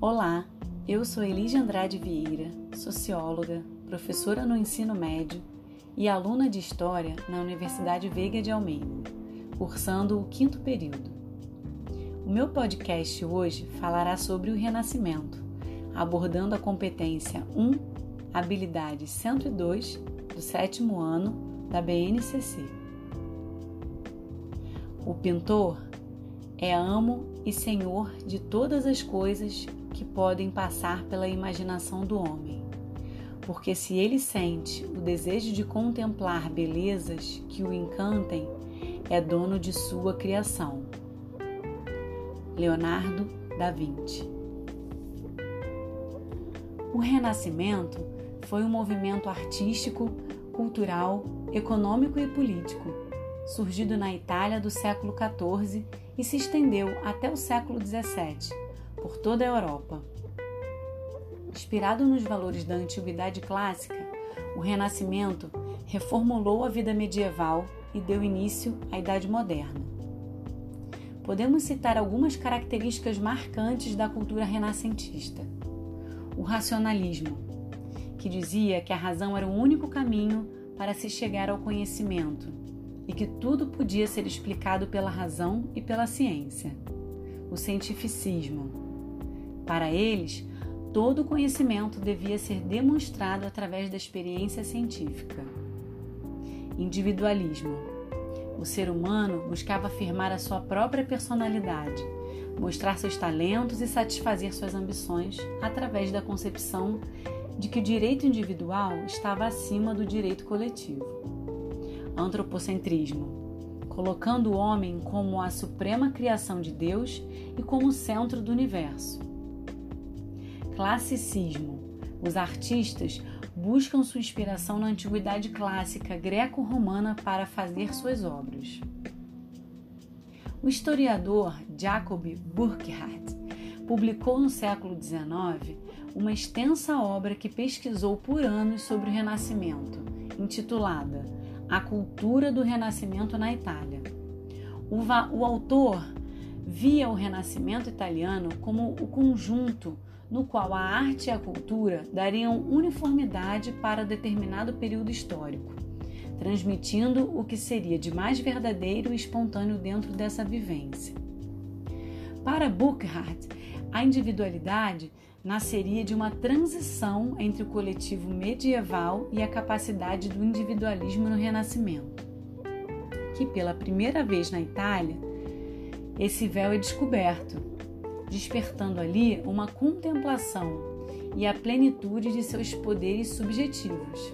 Olá, eu sou Elise Andrade Vieira, socióloga, professora no ensino médio e aluna de História na Universidade Veiga de Almeida, cursando o quinto período. O meu podcast hoje falará sobre o Renascimento, abordando a competência 1, habilidade 102 do sétimo ano da BNCC. O pintor é amo e senhor de todas as coisas que podem passar pela imaginação do homem. Porque se ele sente o desejo de contemplar belezas que o encantem, é dono de sua criação. Leonardo da Vinci. O Renascimento foi um movimento artístico, cultural, econômico e político, surgido na Itália do século XIV e se estendeu até o século XVII por toda a Europa. Inspirado nos valores da antiguidade clássica, o Renascimento reformulou a vida medieval e deu início à Idade Moderna. Podemos citar algumas características marcantes da cultura renascentista. O racionalismo, que dizia que a razão era o único caminho para se chegar ao conhecimento e que tudo podia ser explicado pela razão e pela ciência. O cientificismo, para eles, todo conhecimento devia ser demonstrado através da experiência científica. Individualismo. O ser humano buscava afirmar a sua própria personalidade, mostrar seus talentos e satisfazer suas ambições através da concepção de que o direito individual estava acima do direito coletivo. Antropocentrismo colocando o homem como a suprema criação de Deus e como o centro do universo. Classicismo. Os artistas buscam sua inspiração na antiguidade clássica greco-romana para fazer suas obras. O historiador Jacob Burckhardt publicou no século XIX uma extensa obra que pesquisou por anos sobre o Renascimento, intitulada A Cultura do Renascimento na Itália. O, o autor via o Renascimento italiano como o conjunto no qual a arte e a cultura dariam uniformidade para determinado período histórico, transmitindo o que seria de mais verdadeiro e espontâneo dentro dessa vivência. Para Burckhardt, a individualidade nasceria de uma transição entre o coletivo medieval e a capacidade do individualismo no Renascimento, que pela primeira vez na Itália, esse véu é descoberto despertando ali uma contemplação e a plenitude de seus poderes subjetivos.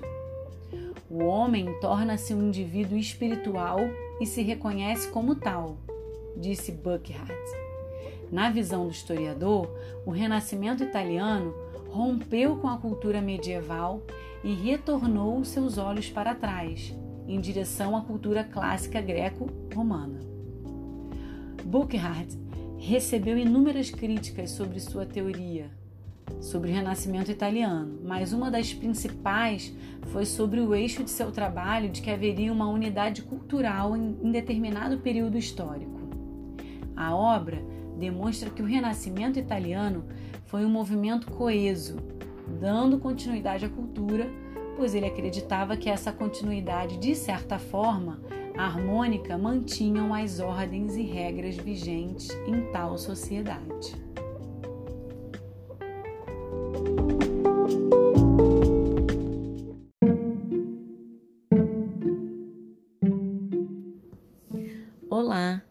O homem torna-se um indivíduo espiritual e se reconhece como tal, disse Buckhart. Na visão do historiador, o Renascimento italiano rompeu com a cultura medieval e retornou seus olhos para trás, em direção à cultura clássica greco-romana. Buckhart recebeu inúmeras críticas sobre sua teoria sobre o Renascimento italiano, mas uma das principais foi sobre o eixo de seu trabalho de que haveria uma unidade cultural em determinado período histórico. A obra demonstra que o Renascimento italiano foi um movimento coeso, dando continuidade à cultura, pois ele acreditava que essa continuidade, de certa forma, harmônica mantinham as ordens e regras vigentes em tal sociedade. Olá,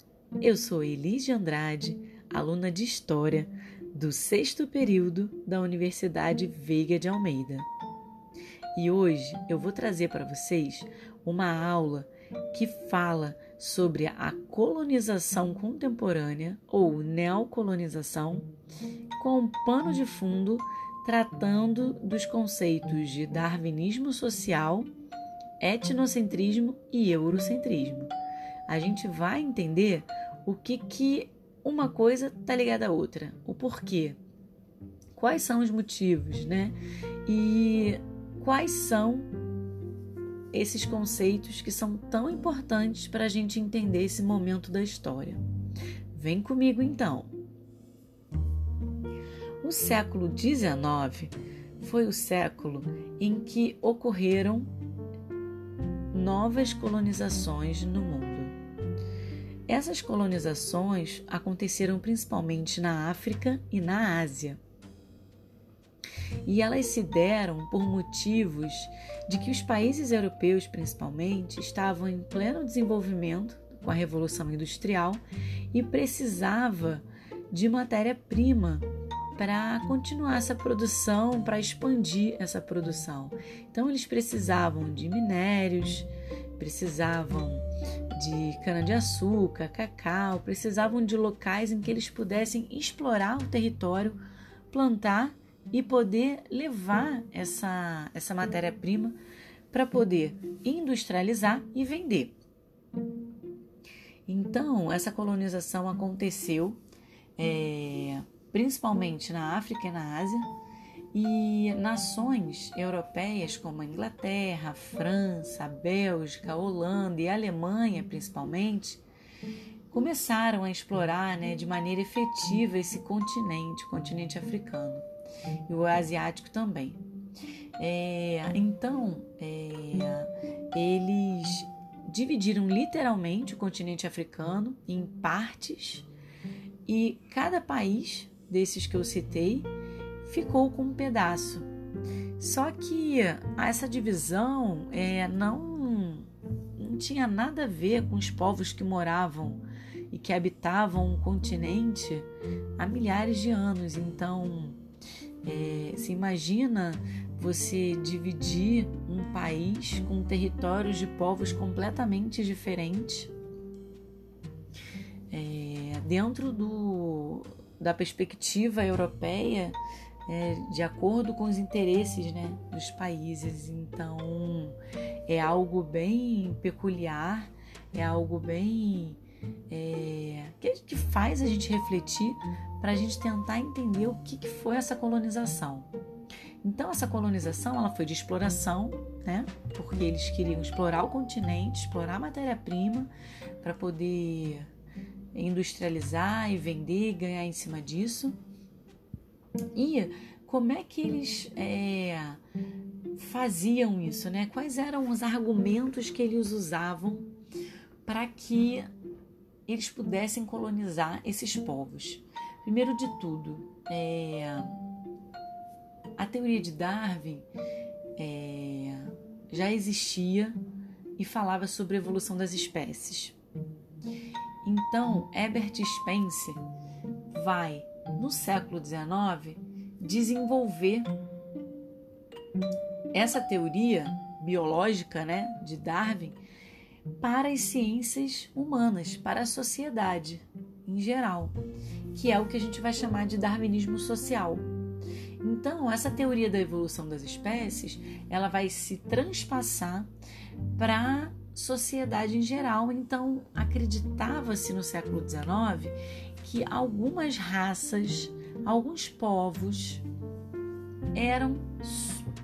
eu sou Elise Andrade, aluna de História do sexto período da Universidade Veiga de Almeida. E hoje eu vou trazer para vocês uma aula que fala sobre a colonização contemporânea ou neocolonização, com um pano de fundo tratando dos conceitos de darwinismo social, etnocentrismo e eurocentrismo. A gente vai entender o que, que uma coisa está ligada à outra, o porquê, quais são os motivos, né? E quais são esses conceitos que são tão importantes para a gente entender esse momento da história. Vem comigo então. O século XIX foi o século em que ocorreram novas colonizações no mundo. Essas colonizações aconteceram principalmente na África e na Ásia. E elas se deram por motivos de que os países europeus, principalmente, estavam em pleno desenvolvimento com a Revolução Industrial e precisava de matéria-prima para continuar essa produção, para expandir essa produção. Então, eles precisavam de minérios, precisavam de cana-de-açúcar, cacau, precisavam de locais em que eles pudessem explorar o território, plantar e poder levar essa, essa matéria-prima para poder industrializar e vender. Então, essa colonização aconteceu é, principalmente na África e na Ásia, e nações europeias como a Inglaterra, a França, a Bélgica, a Holanda e a Alemanha, principalmente, começaram a explorar né, de maneira efetiva esse continente, o continente africano, e o asiático também. É, então, é, eles dividiram literalmente o continente africano em partes e cada país desses que eu citei ficou com um pedaço. Só que essa divisão é, não, não tinha nada a ver com os povos que moravam e que habitavam o continente há milhares de anos. Então, é, se imagina você dividir um país com territórios de povos completamente diferentes é, dentro do, da perspectiva europeia é, de acordo com os interesses né, dos países. Então é algo bem peculiar, é algo bem é, que, faz a gente refletir para a gente tentar entender o que, que foi essa colonização. Então essa colonização ela foi de exploração, né? Porque eles queriam explorar o continente, explorar a matéria-prima para poder industrializar e vender e ganhar em cima disso. E como é que eles é, faziam isso, né? Quais eram os argumentos que eles usavam para que eles pudessem colonizar esses povos? Primeiro de tudo, é, a teoria de Darwin é, já existia e falava sobre a evolução das espécies. Então, Herbert Spencer vai, no século XIX, desenvolver essa teoria biológica né, de Darwin para as ciências humanas, para a sociedade em geral, que é o que a gente vai chamar de darwinismo social. Então, essa teoria da evolução das espécies, ela vai se transpassar para sociedade em geral. Então, acreditava-se no século XIX que algumas raças, alguns povos eram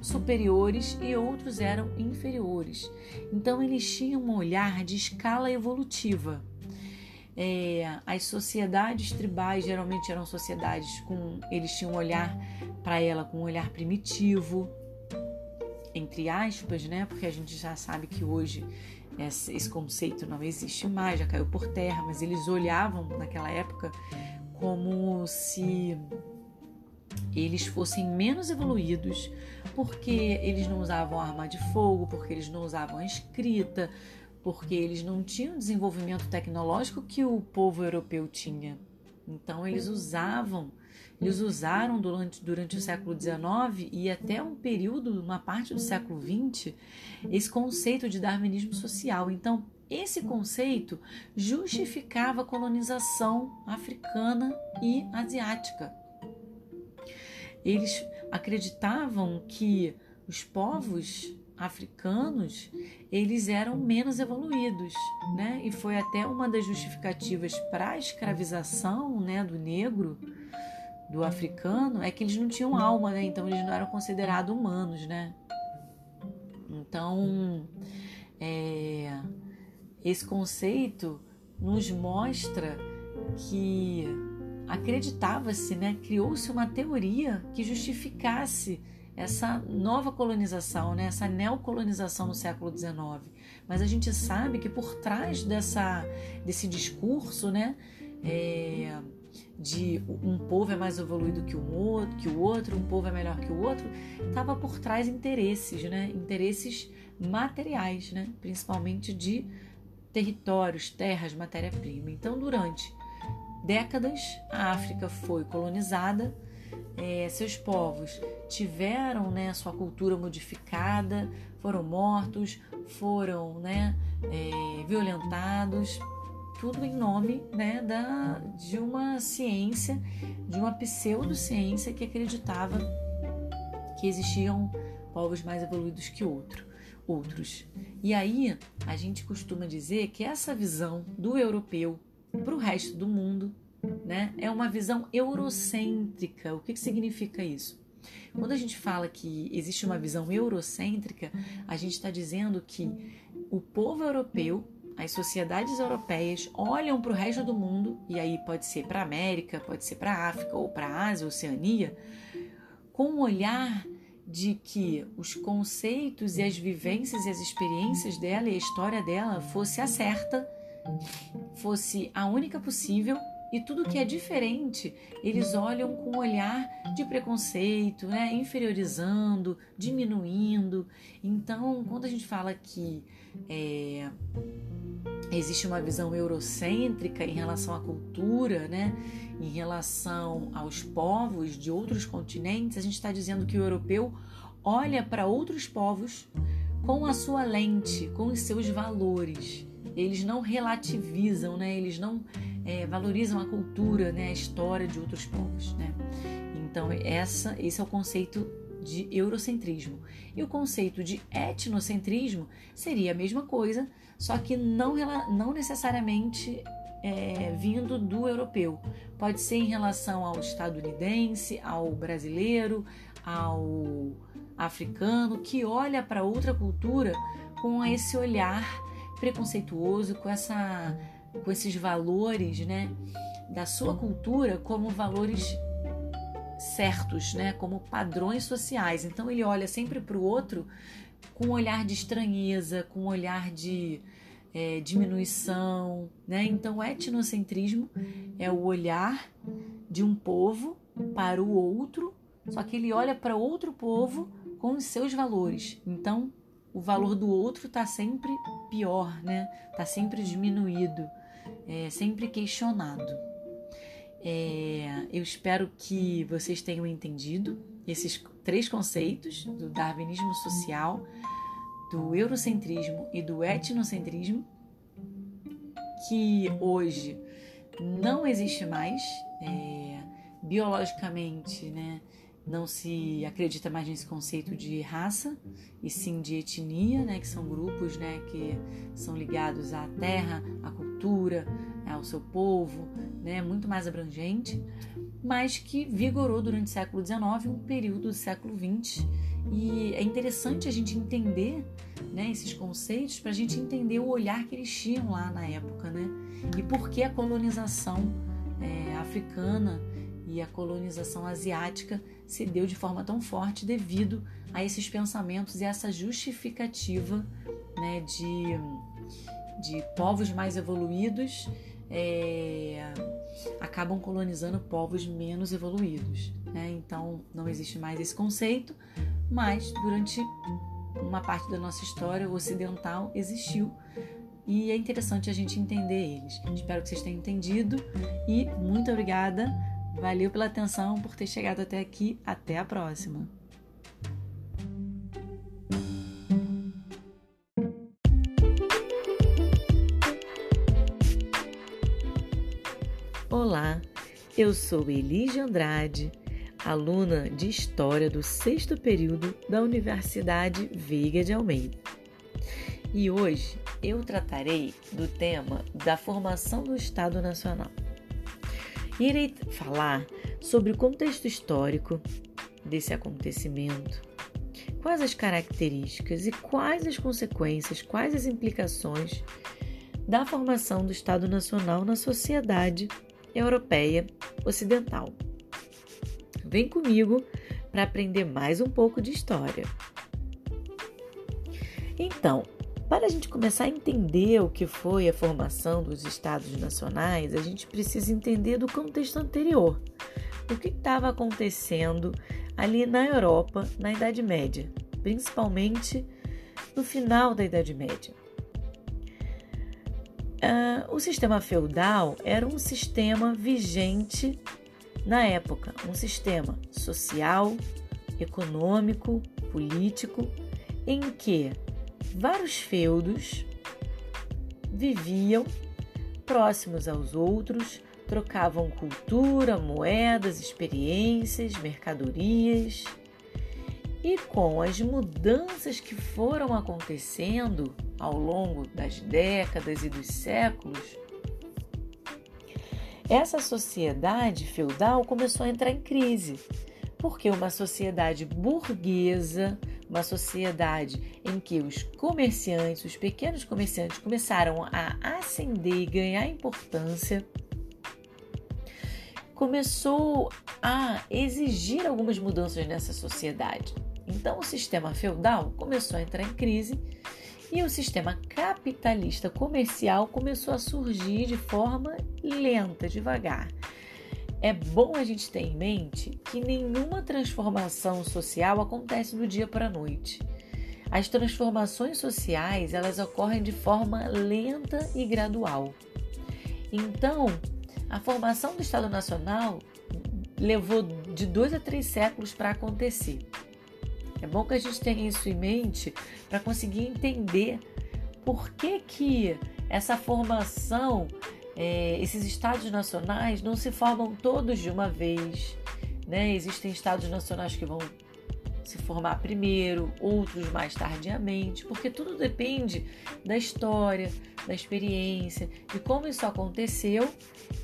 superiores e outros eram inferiores. Então, eles tinham um olhar de escala evolutiva. É, as sociedades tribais geralmente eram sociedades com. Eles tinham um olhar para ela com um olhar primitivo, entre aspas, né? Porque a gente já sabe que hoje esse conceito não existe mais, já caiu por terra, mas eles olhavam naquela época como se eles fossem menos evoluídos, porque eles não usavam arma de fogo, porque eles não usavam a escrita, porque eles não tinham o desenvolvimento tecnológico que o povo europeu tinha. Então eles usavam eles usaram durante, durante o século XIX e até um período, uma parte do século XX, esse conceito de darwinismo social. Então, esse conceito justificava a colonização africana e asiática. Eles acreditavam que os povos africanos eles eram menos evoluídos, né? E foi até uma das justificativas para a escravização, né, do negro do africano é que eles não tinham alma, né? Então eles não eram considerados humanos, né? Então, é, esse conceito nos mostra que acreditava-se, né, criou-se uma teoria que justificasse essa nova colonização, né, essa neocolonização no século XIX. Mas a gente sabe que por trás dessa, desse discurso, né, é, de um povo é mais evoluído que o outro, que o outro, um povo é melhor que o outro, estava por trás interesses, né, interesses materiais, né, principalmente de territórios, terras, matéria-prima. Então, durante décadas, a África foi colonizada, é, seus povos tiveram né, sua cultura modificada, foram mortos, foram né, é, violentados, tudo em nome né, da, de uma ciência, de uma pseudociência que acreditava que existiam povos mais evoluídos que outro, outros. E aí a gente costuma dizer que essa visão do europeu para o resto do mundo, né? É uma visão eurocêntrica. O que, que significa isso? Quando a gente fala que existe uma visão eurocêntrica, a gente está dizendo que o povo europeu, as sociedades europeias olham para o resto do mundo, e aí pode ser para a América, pode ser para a África ou para a Ásia, Oceania, com um olhar de que os conceitos e as vivências e as experiências dela e a história dela fosse a certa fosse a única possível e tudo que é diferente eles olham com um olhar de preconceito, né? inferiorizando, diminuindo. Então, quando a gente fala que é, existe uma visão eurocêntrica em relação à cultura, né? em relação aos povos de outros continentes, a gente está dizendo que o europeu olha para outros povos com a sua lente, com os seus valores eles não relativizam, né? eles não é, valorizam a cultura, né? a história de outros povos. Né? Então, essa, esse é o conceito de eurocentrismo. E o conceito de etnocentrismo seria a mesma coisa, só que não, não necessariamente é, vindo do europeu. Pode ser em relação ao estadunidense, ao brasileiro, ao africano, que olha para outra cultura com esse olhar preconceituoso com essa com esses valores, né, da sua cultura como valores certos, né, como padrões sociais. Então ele olha sempre para o outro com um olhar de estranheza, com um olhar de é, diminuição, né? Então o etnocentrismo é o olhar de um povo para o outro, só que ele olha para outro povo com os seus valores. Então o valor do outro está sempre pior, né? Está sempre diminuído, é, sempre questionado. É, eu espero que vocês tenham entendido esses três conceitos do darwinismo social, do eurocentrismo e do etnocentrismo, que hoje não existe mais é, biologicamente, né? Não se acredita mais nesse conceito de raça e sim de etnia, né, que são grupos, né, que são ligados à terra, à cultura, ao seu povo, né, muito mais abrangente, mas que vigorou durante o século XIX, um período do século XX. E é interessante a gente entender né, esses conceitos para a gente entender o olhar que eles tinham lá na época, né? E por que a colonização é, africana e a colonização asiática se deu de forma tão forte devido a esses pensamentos e essa justificativa né, de, de povos mais evoluídos é, acabam colonizando povos menos evoluídos. Né? Então não existe mais esse conceito, mas durante uma parte da nossa história ocidental existiu e é interessante a gente entender eles. Espero que vocês tenham entendido e muito obrigada Valeu pela atenção, por ter chegado até aqui. Até a próxima! Olá, eu sou Elise Andrade, aluna de História do sexto período da Universidade Veiga de Almeida. E hoje eu tratarei do tema da formação do Estado Nacional irei falar sobre o contexto histórico desse acontecimento, quais as características e quais as consequências, quais as implicações da formação do Estado Nacional na sociedade europeia ocidental. Vem comigo para aprender mais um pouco de história. Então, para a gente começar a entender o que foi a formação dos estados nacionais, a gente precisa entender do contexto anterior. O que estava acontecendo ali na Europa na Idade Média, principalmente no final da Idade Média. Uh, o sistema feudal era um sistema vigente na época, um sistema social, econômico, político, em que vários feudos viviam próximos aos outros, trocavam cultura, moedas, experiências, mercadorias. E com as mudanças que foram acontecendo ao longo das décadas e dos séculos, essa sociedade feudal começou a entrar em crise, porque uma sociedade burguesa, uma sociedade em que os comerciantes, os pequenos comerciantes começaram a ascender e ganhar importância, começou a exigir algumas mudanças nessa sociedade. Então, o sistema feudal começou a entrar em crise e o sistema capitalista comercial começou a surgir de forma lenta, devagar. É bom a gente ter em mente que nenhuma transformação social acontece do dia para a noite. As transformações sociais, elas ocorrem de forma lenta e gradual. Então, a formação do Estado Nacional levou de dois a três séculos para acontecer. É bom que a gente tenha isso em mente para conseguir entender por que, que essa formação é, esses estados nacionais não se formam todos de uma vez. Né? Existem estados nacionais que vão se formar primeiro, outros mais tardiamente, porque tudo depende da história, da experiência, de como isso aconteceu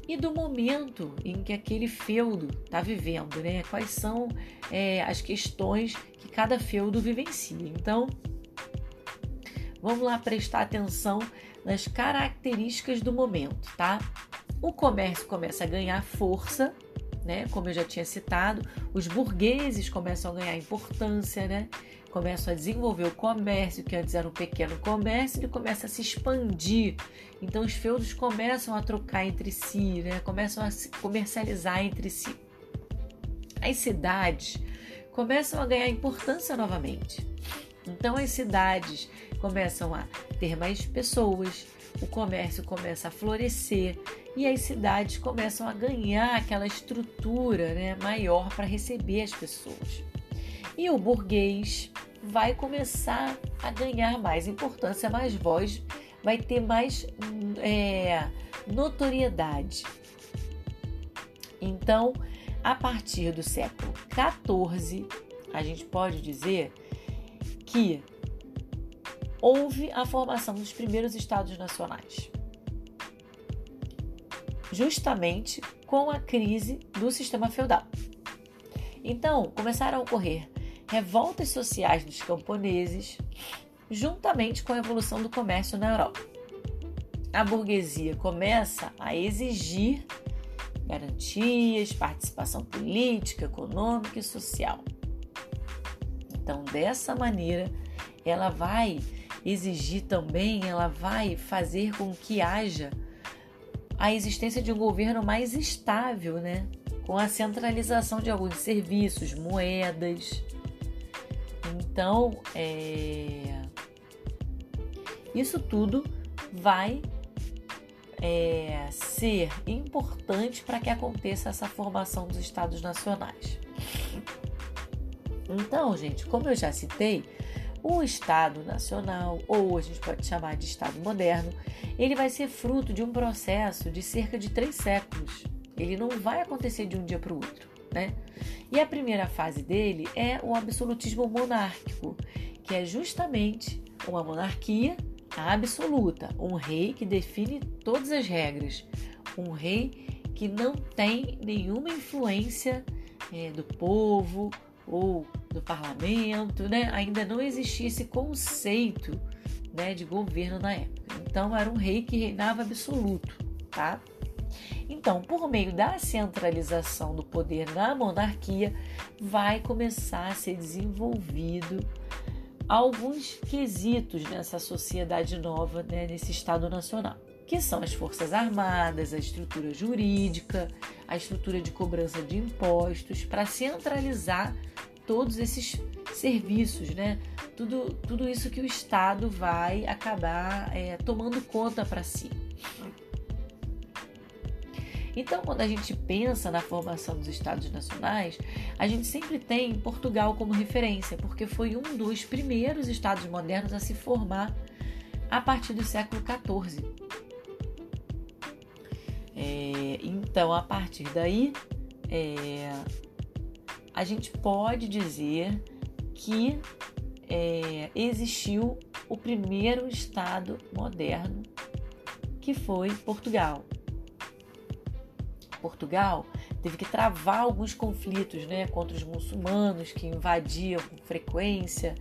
e do momento em que aquele feudo está vivendo, né? Quais são é, as questões que cada feudo vivencia. Então, vamos lá prestar atenção nas características do momento, tá? O comércio começa a ganhar força, né? Como eu já tinha citado, os burgueses começam a ganhar importância, né? Começam a desenvolver o comércio, que antes era um pequeno comércio, ele começa a se expandir. Então os feudos começam a trocar entre si, né? Começam a se comercializar entre si. As cidades começam a ganhar importância novamente. Então as cidades começam a ter mais pessoas, o comércio começa a florescer e as cidades começam a ganhar aquela estrutura né, maior para receber as pessoas. E o burguês vai começar a ganhar mais importância, mais voz, vai ter mais é, notoriedade. Então, a partir do século XIV, a gente pode dizer que houve a formação dos primeiros estados nacionais. Justamente com a crise do sistema feudal. Então, começaram a ocorrer revoltas sociais dos camponeses, juntamente com a evolução do comércio na Europa. A burguesia começa a exigir garantias, participação política, econômica e social. Então, dessa maneira, ela vai exigir também, ela vai fazer com que haja a existência de um governo mais estável, né? Com a centralização de alguns serviços, moedas. Então, é... isso tudo vai é, ser importante para que aconteça essa formação dos estados nacionais. Então, gente, como eu já citei, o Estado Nacional, ou a gente pode chamar de Estado Moderno, ele vai ser fruto de um processo de cerca de três séculos. Ele não vai acontecer de um dia para o outro, né? E a primeira fase dele é o absolutismo monárquico, que é justamente uma monarquia absoluta, um rei que define todas as regras, um rei que não tem nenhuma influência é, do povo ou do parlamento, né? Ainda não existia esse conceito né, de governo na época. Então era um rei que reinava absoluto, tá? Então, por meio da centralização do poder na monarquia, vai começar a ser desenvolvido alguns quesitos nessa sociedade nova, né, nesse Estado Nacional, que são as Forças Armadas, a estrutura jurídica, a estrutura de cobrança de impostos, para centralizar todos esses serviços, né? Tudo, tudo isso que o Estado vai acabar é, tomando conta para si. Então, quando a gente pensa na formação dos Estados Nacionais, a gente sempre tem Portugal como referência, porque foi um dos primeiros Estados modernos a se formar a partir do século XIV. É, então, a partir daí, é, a gente pode dizer que é, existiu o primeiro Estado moderno, que foi Portugal. Portugal teve que travar alguns conflitos né, contra os muçulmanos que invadiam com frequência,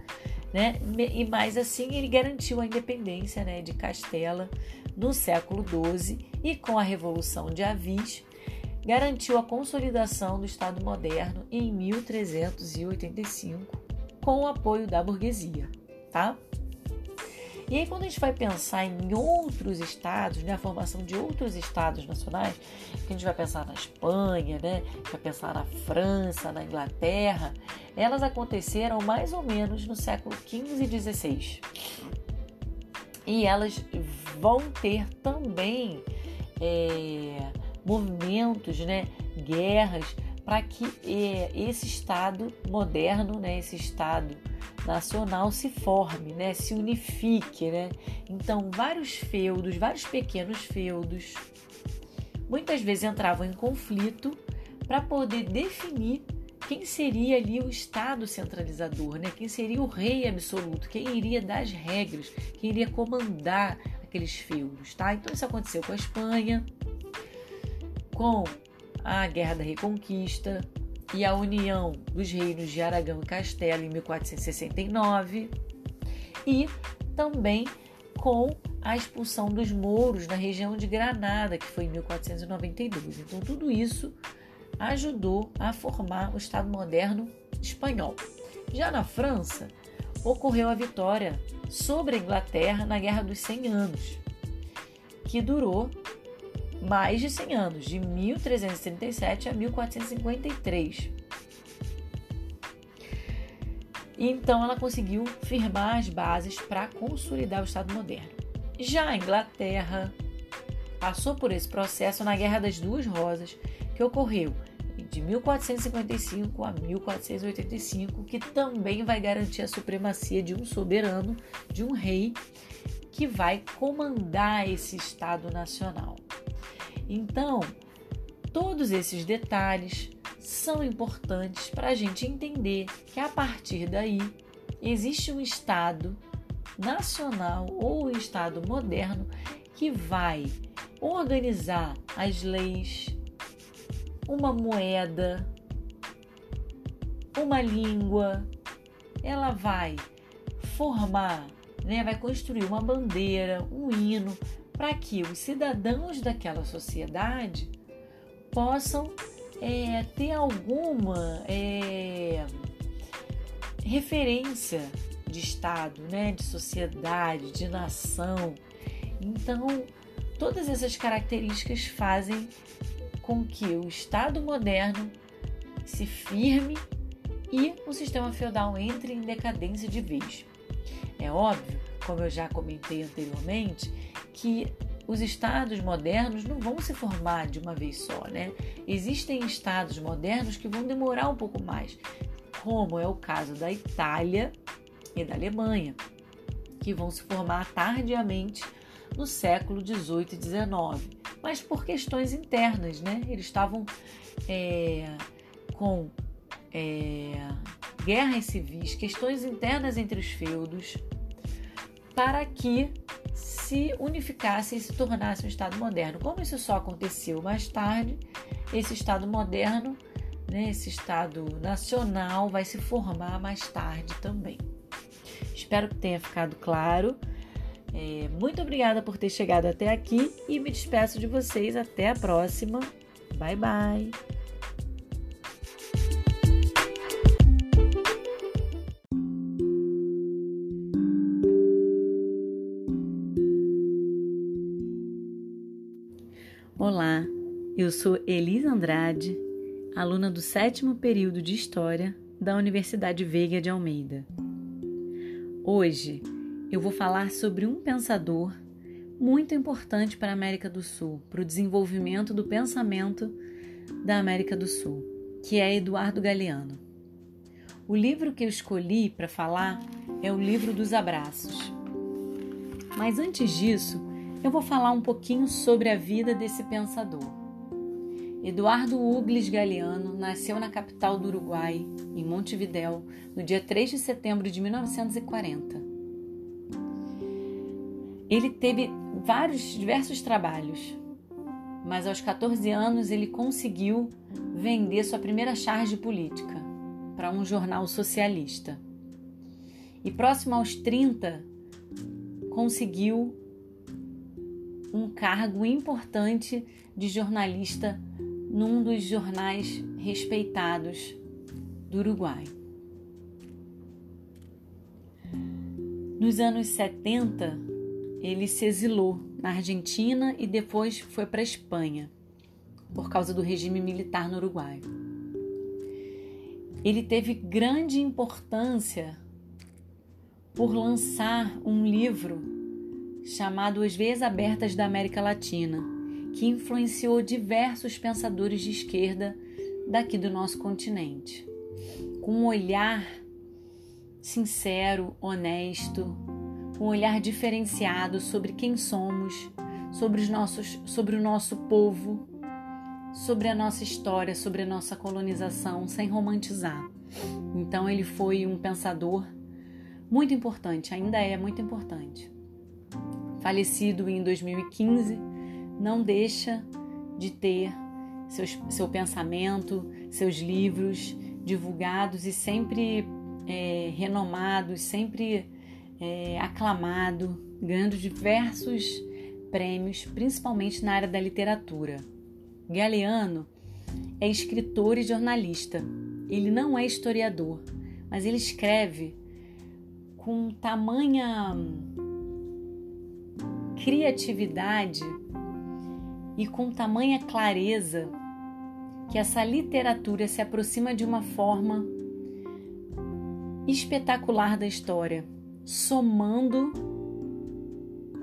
né? E mais assim ele garantiu a independência né, de Castela no século XII e com a Revolução de Avis garantiu a consolidação do Estado moderno em 1385 com o apoio da burguesia, tá? E aí, quando a gente vai pensar em outros estados, né, a formação de outros estados nacionais, que a gente vai pensar na Espanha, né, vai pensar na França, na Inglaterra, elas aconteceram mais ou menos no século XV e XVI. E elas vão ter também é, movimentos, né, guerras, para que é, esse Estado moderno, né, esse Estado nacional se forme, né, se unifique, né? Então, vários feudos, vários pequenos feudos, muitas vezes entravam em conflito para poder definir quem seria ali o Estado centralizador, né? Quem seria o rei absoluto, quem iria dar as regras, quem iria comandar aqueles feudos, tá? Então isso aconteceu com a Espanha, com a Guerra da Reconquista, e a união dos reinos de Aragão e Castelo em 1469 e também com a expulsão dos mouros na região de Granada, que foi em 1492. Então, tudo isso ajudou a formar o Estado moderno espanhol. Já na França, ocorreu a vitória sobre a Inglaterra na Guerra dos 100 Anos, que durou mais de 100 anos, de 1337 a 1453. Então ela conseguiu firmar as bases para consolidar o Estado moderno. Já a Inglaterra passou por esse processo na Guerra das Duas Rosas, que ocorreu de 1455 a 1485, que também vai garantir a supremacia de um soberano, de um rei, que vai comandar esse Estado nacional. Então, todos esses detalhes são importantes para a gente entender que a partir daí existe um Estado nacional ou um Estado moderno que vai organizar as leis, uma moeda, uma língua, ela vai formar, né, vai construir uma bandeira, um hino, para que os cidadãos daquela sociedade possam é, ter alguma é, referência de Estado, né, de sociedade, de nação. Então, todas essas características fazem com que o Estado moderno se firme e o sistema feudal entre em decadência de vez. É óbvio, como eu já comentei anteriormente, que os estados modernos não vão se formar de uma vez só, né? Existem estados modernos que vão demorar um pouco mais, como é o caso da Itália e da Alemanha, que vão se formar tardiamente no século 18 e 19, mas por questões internas, né? Eles estavam é, com é, guerras civis, questões internas entre os feudos, para que se unificasse e se tornasse um Estado moderno. Como isso só aconteceu mais tarde, esse Estado moderno, né, esse Estado nacional, vai se formar mais tarde também. Espero que tenha ficado claro. É, muito obrigada por ter chegado até aqui e me despeço de vocês. Até a próxima. Bye, bye. Olá, eu sou Elisa Andrade, aluna do sétimo período de História da Universidade Veiga de Almeida. Hoje eu vou falar sobre um pensador muito importante para a América do Sul, para o desenvolvimento do pensamento da América do Sul, que é Eduardo Galeano. O livro que eu escolhi para falar é o Livro dos Abraços. Mas antes disso, eu vou falar um pouquinho sobre a vida desse pensador. Eduardo Uglis Galeano nasceu na capital do Uruguai, em Montevidéu, no dia 3 de setembro de 1940. Ele teve vários diversos trabalhos, mas aos 14 anos ele conseguiu vender sua primeira charge política para um jornal socialista. E próximo aos 30, conseguiu um cargo importante de jornalista num dos jornais respeitados do Uruguai. Nos anos 70, ele se exilou na Argentina e depois foi para a Espanha, por causa do regime militar no Uruguai. Ele teve grande importância por lançar um livro chamado As Veias Abertas da América Latina, que influenciou diversos pensadores de esquerda daqui do nosso continente. Com um olhar sincero, honesto, um olhar diferenciado sobre quem somos, sobre, os nossos, sobre o nosso povo, sobre a nossa história, sobre a nossa colonização, sem romantizar. Então, ele foi um pensador muito importante, ainda é muito importante falecido em 2015, não deixa de ter seus, seu pensamento, seus livros divulgados e sempre é, renomados, sempre é, aclamado, ganhando diversos prêmios, principalmente na área da literatura. Galeano é escritor e jornalista. Ele não é historiador, mas ele escreve com tamanha criatividade e com tamanha clareza que essa literatura se aproxima de uma forma espetacular da história, somando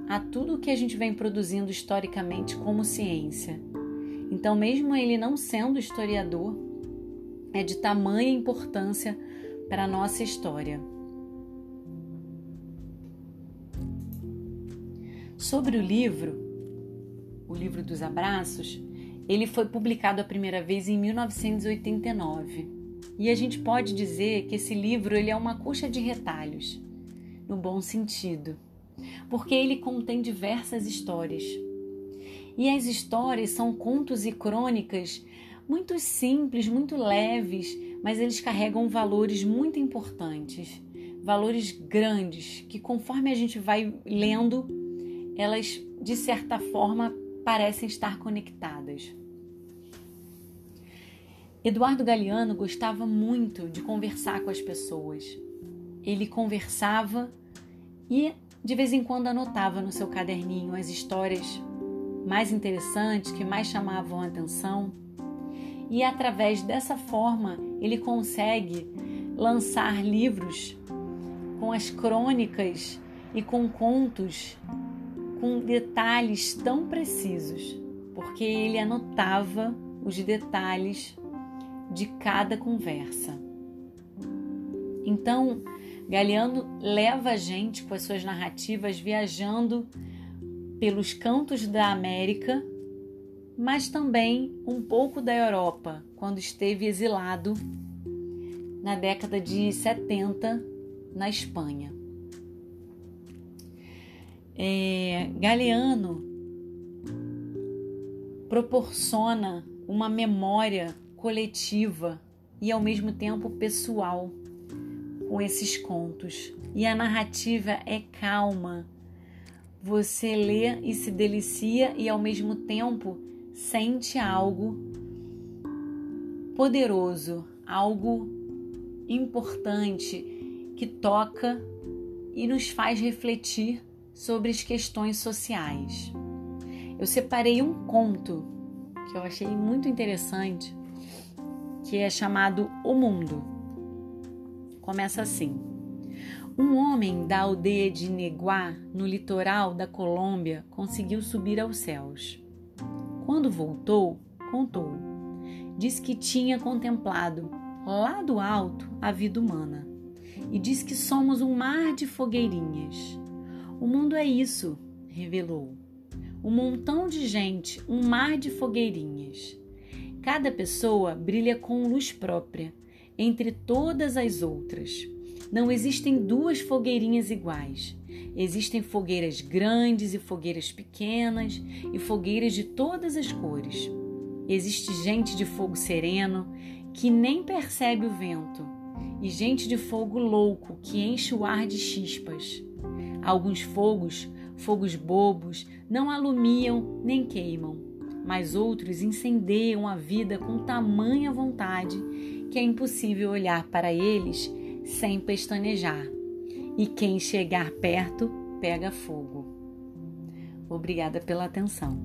a tudo que a gente vem produzindo historicamente como ciência. Então, mesmo ele não sendo historiador, é de tamanha importância para a nossa história. Sobre o livro, o livro dos abraços, ele foi publicado a primeira vez em 1989. E a gente pode dizer que esse livro ele é uma coxa de retalhos, no bom sentido, porque ele contém diversas histórias. E as histórias são contos e crônicas muito simples, muito leves, mas eles carregam valores muito importantes, valores grandes que conforme a gente vai lendo, elas de certa forma parecem estar conectadas. Eduardo Galeano gostava muito de conversar com as pessoas. Ele conversava e de vez em quando anotava no seu caderninho as histórias mais interessantes que mais chamavam a atenção. E através dessa forma ele consegue lançar livros com as crônicas e com contos com detalhes tão precisos, porque ele anotava os detalhes de cada conversa. Então, Galeano leva a gente com as suas narrativas viajando pelos cantos da América, mas também um pouco da Europa, quando esteve exilado na década de 70 na Espanha. É, Galeano proporciona uma memória coletiva e ao mesmo tempo pessoal com esses contos. E a narrativa é calma, você lê e se delicia e ao mesmo tempo sente algo poderoso, algo importante que toca e nos faz refletir sobre as questões sociais. Eu separei um conto que eu achei muito interessante, que é chamado O Mundo. Começa assim. Um homem da aldeia de Neguá, no litoral da Colômbia, conseguiu subir aos céus. Quando voltou, contou. Diz que tinha contemplado, lá do alto, a vida humana. E diz que somos um mar de fogueirinhas. O mundo é isso, revelou. Um montão de gente, um mar de fogueirinhas. Cada pessoa brilha com luz própria, entre todas as outras. Não existem duas fogueirinhas iguais. Existem fogueiras grandes e fogueiras pequenas e fogueiras de todas as cores. Existe gente de fogo sereno que nem percebe o vento e gente de fogo louco que enche o ar de chispas. Alguns fogos, fogos bobos, não alumiam nem queimam, mas outros incendeiam a vida com tamanha vontade que é impossível olhar para eles sem pestanejar, e quem chegar perto pega fogo. Obrigada pela atenção.